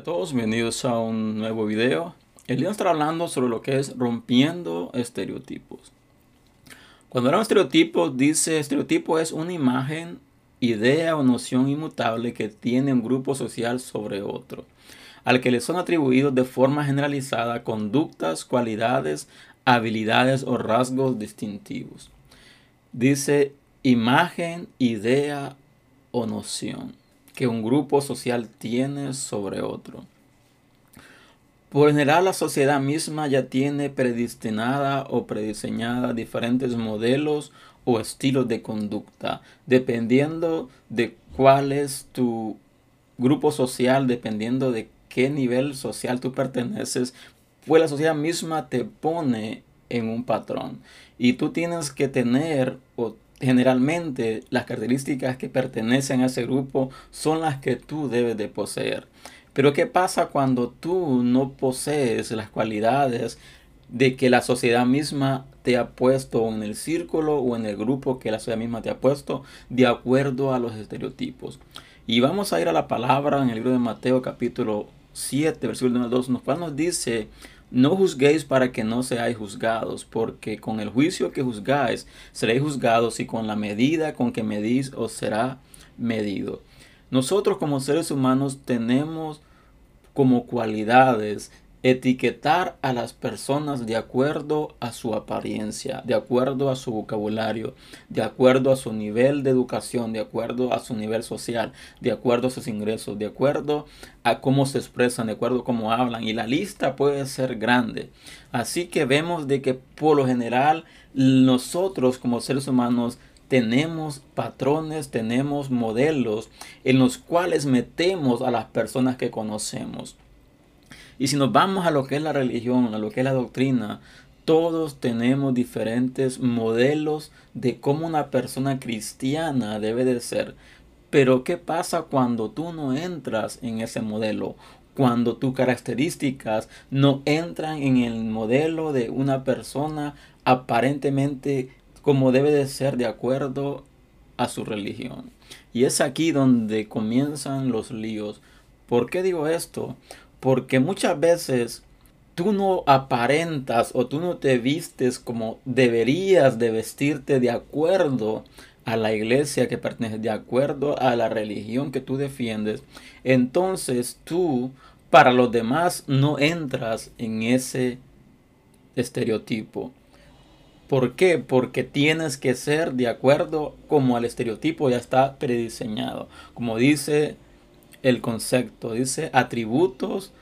A todos, bienvenidos a un nuevo video. El día estar hablando sobre lo que es rompiendo estereotipos. Cuando hablamos de estereotipos, dice estereotipo es una imagen, idea o noción inmutable que tiene un grupo social sobre otro, al que le son atribuidos de forma generalizada conductas, cualidades, habilidades o rasgos distintivos. Dice imagen, idea o noción que un grupo social tiene sobre otro. Por general, la sociedad misma ya tiene predestinada o prediseñada diferentes modelos o estilos de conducta, dependiendo de cuál es tu grupo social, dependiendo de qué nivel social tú perteneces, pues la sociedad misma te pone en un patrón. Y tú tienes que tener o generalmente las características que pertenecen a ese grupo son las que tú debes de poseer. Pero ¿qué pasa cuando tú no posees las cualidades de que la sociedad misma te ha puesto en el círculo o en el grupo que la sociedad misma te ha puesto de acuerdo a los estereotipos? Y vamos a ir a la palabra en el libro de Mateo capítulo 7, versículo 1 al 2, nos, nos dice no juzguéis para que no seáis juzgados, porque con el juicio que juzgáis seréis juzgados y con la medida con que medís os será medido. Nosotros como seres humanos tenemos como cualidades etiquetar a las personas de acuerdo a su apariencia, de acuerdo a su vocabulario, de acuerdo a su nivel de educación, de acuerdo a su nivel social, de acuerdo a sus ingresos, de acuerdo a cómo se expresan, de acuerdo a cómo hablan. Y la lista puede ser grande. Así que vemos de que por lo general nosotros como seres humanos tenemos patrones, tenemos modelos en los cuales metemos a las personas que conocemos. Y si nos vamos a lo que es la religión, a lo que es la doctrina, todos tenemos diferentes modelos de cómo una persona cristiana debe de ser. Pero ¿qué pasa cuando tú no entras en ese modelo? Cuando tus características no entran en el modelo de una persona aparentemente como debe de ser de acuerdo a su religión. Y es aquí donde comienzan los líos. ¿Por qué digo esto? Porque muchas veces tú no aparentas o tú no te vistes como deberías de vestirte de acuerdo a la iglesia que perteneces, de acuerdo a la religión que tú defiendes. Entonces tú para los demás no entras en ese estereotipo. ¿Por qué? Porque tienes que ser de acuerdo como al estereotipo ya está prediseñado. Como dice el concepto, dice atributos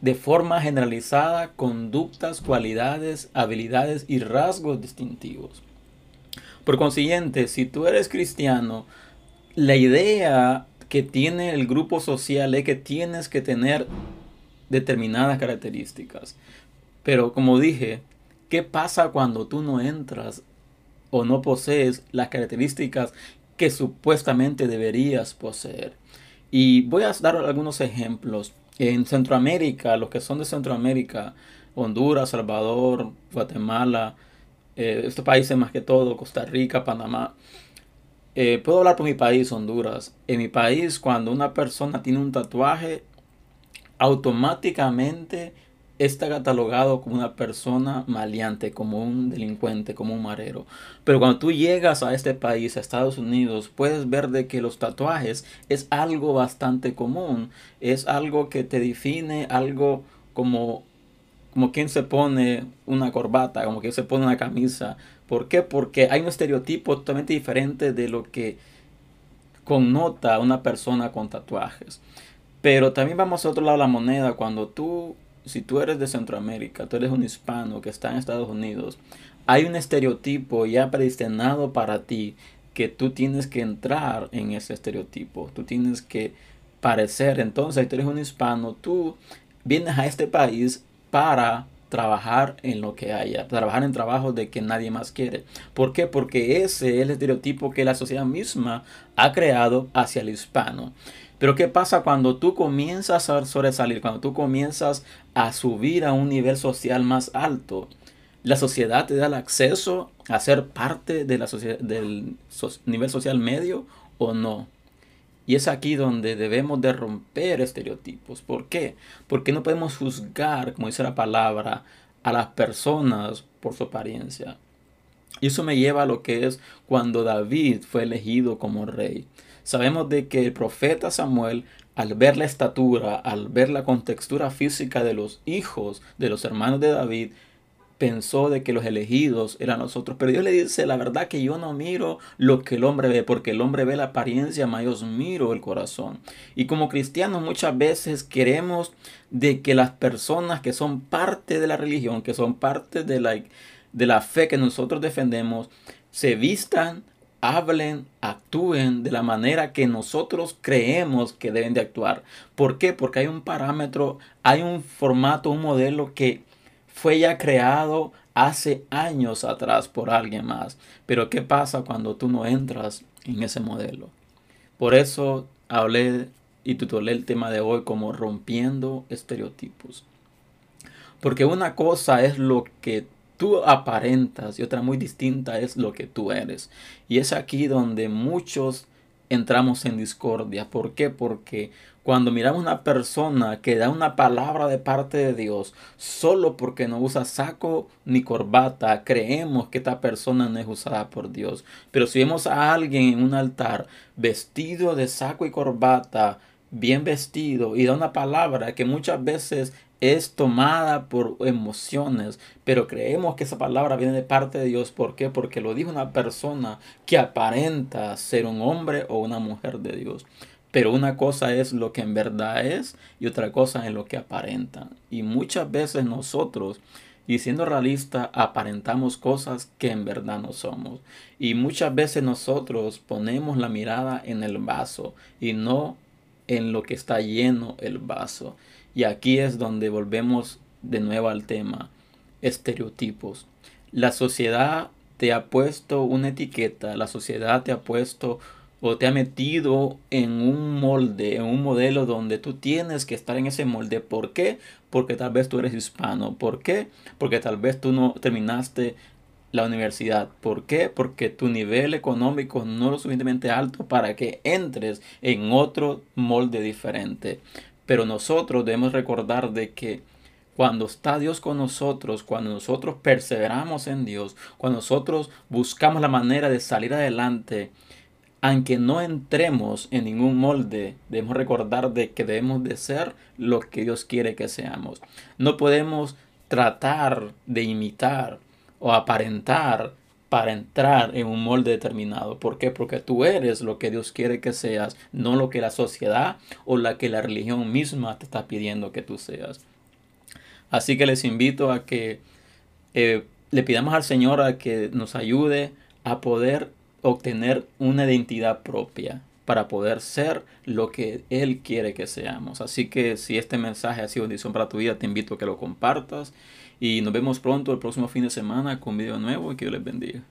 de forma generalizada, conductas, cualidades, habilidades y rasgos distintivos. Por consiguiente, si tú eres cristiano, la idea que tiene el grupo social es que tienes que tener determinadas características. Pero como dije, ¿qué pasa cuando tú no entras o no posees las características que supuestamente deberías poseer? Y voy a dar algunos ejemplos. En Centroamérica, los que son de Centroamérica, Honduras, Salvador, Guatemala, eh, estos países más que todo, Costa Rica, Panamá. Eh, puedo hablar por mi país, Honduras. En mi país, cuando una persona tiene un tatuaje, automáticamente está catalogado como una persona maleante, como un delincuente, como un marero. Pero cuando tú llegas a este país, a Estados Unidos, puedes ver de que los tatuajes es algo bastante común, es algo que te define, algo como como quien se pone una corbata, como quien se pone una camisa. ¿Por qué? Porque hay un estereotipo totalmente diferente de lo que connota una persona con tatuajes. Pero también vamos a otro lado de la moneda. Cuando tú si tú eres de Centroamérica, tú eres un hispano que está en Estados Unidos, hay un estereotipo ya predestinado para ti que tú tienes que entrar en ese estereotipo, tú tienes que parecer, entonces, si tú eres un hispano, tú vienes a este país para trabajar en lo que haya, trabajar en trabajos de que nadie más quiere. ¿Por qué? Porque ese es el estereotipo que la sociedad misma ha creado hacia el hispano. Pero ¿qué pasa cuando tú comienzas a sobresalir, cuando tú comienzas a subir a un nivel social más alto? La sociedad te da el acceso a ser parte del nivel social medio o no. Y es aquí donde debemos de romper estereotipos. ¿Por qué? Porque no podemos juzgar, como dice la palabra, a las personas por su apariencia. Y eso me lleva a lo que es cuando David fue elegido como rey. Sabemos de que el profeta Samuel, al ver la estatura, al ver la contextura física de los hijos de los hermanos de David, pensó de que los elegidos eran nosotros. Pero Dios le dice, la verdad que yo no miro lo que el hombre ve, porque el hombre ve la apariencia, mas yo miro el corazón. Y como cristianos muchas veces queremos de que las personas que son parte de la religión, que son parte de la, de la fe que nosotros defendemos, se vistan, hablen, actúen de la manera que nosotros creemos que deben de actuar. ¿Por qué? Porque hay un parámetro, hay un formato, un modelo que fue ya creado hace años atrás por alguien más. Pero ¿qué pasa cuando tú no entras en ese modelo? Por eso hablé y titulé el tema de hoy como rompiendo estereotipos. Porque una cosa es lo que tú aparentas y otra muy distinta es lo que tú eres. Y es aquí donde muchos entramos en discordia. ¿Por qué? Porque cuando miramos una persona que da una palabra de parte de Dios, solo porque no usa saco ni corbata, creemos que esta persona no es usada por Dios. Pero si vemos a alguien en un altar vestido de saco y corbata, bien vestido y da una palabra que muchas veces es tomada por emociones, pero creemos que esa palabra viene de parte de Dios. ¿Por qué? Porque lo dijo una persona que aparenta ser un hombre o una mujer de Dios. Pero una cosa es lo que en verdad es y otra cosa es lo que aparenta. Y muchas veces nosotros, y siendo realistas, aparentamos cosas que en verdad no somos. Y muchas veces nosotros ponemos la mirada en el vaso y no en lo que está lleno el vaso. Y aquí es donde volvemos de nuevo al tema, estereotipos. La sociedad te ha puesto una etiqueta, la sociedad te ha puesto o te ha metido en un molde, en un modelo donde tú tienes que estar en ese molde. ¿Por qué? Porque tal vez tú eres hispano. ¿Por qué? Porque tal vez tú no terminaste la universidad. ¿Por qué? Porque tu nivel económico no es lo suficientemente alto para que entres en otro molde diferente. Pero nosotros debemos recordar de que cuando está Dios con nosotros, cuando nosotros perseveramos en Dios, cuando nosotros buscamos la manera de salir adelante, aunque no entremos en ningún molde, debemos recordar de que debemos de ser lo que Dios quiere que seamos. No podemos tratar de imitar o aparentar para entrar en un molde determinado. ¿Por qué? Porque tú eres lo que Dios quiere que seas, no lo que la sociedad o la que la religión misma te está pidiendo que tú seas. Así que les invito a que eh, le pidamos al Señor a que nos ayude a poder obtener una identidad propia para poder ser lo que Él quiere que seamos. Así que si este mensaje ha sido bendición para tu vida, te invito a que lo compartas y nos vemos pronto el próximo fin de semana con un video nuevo y que Dios les bendiga.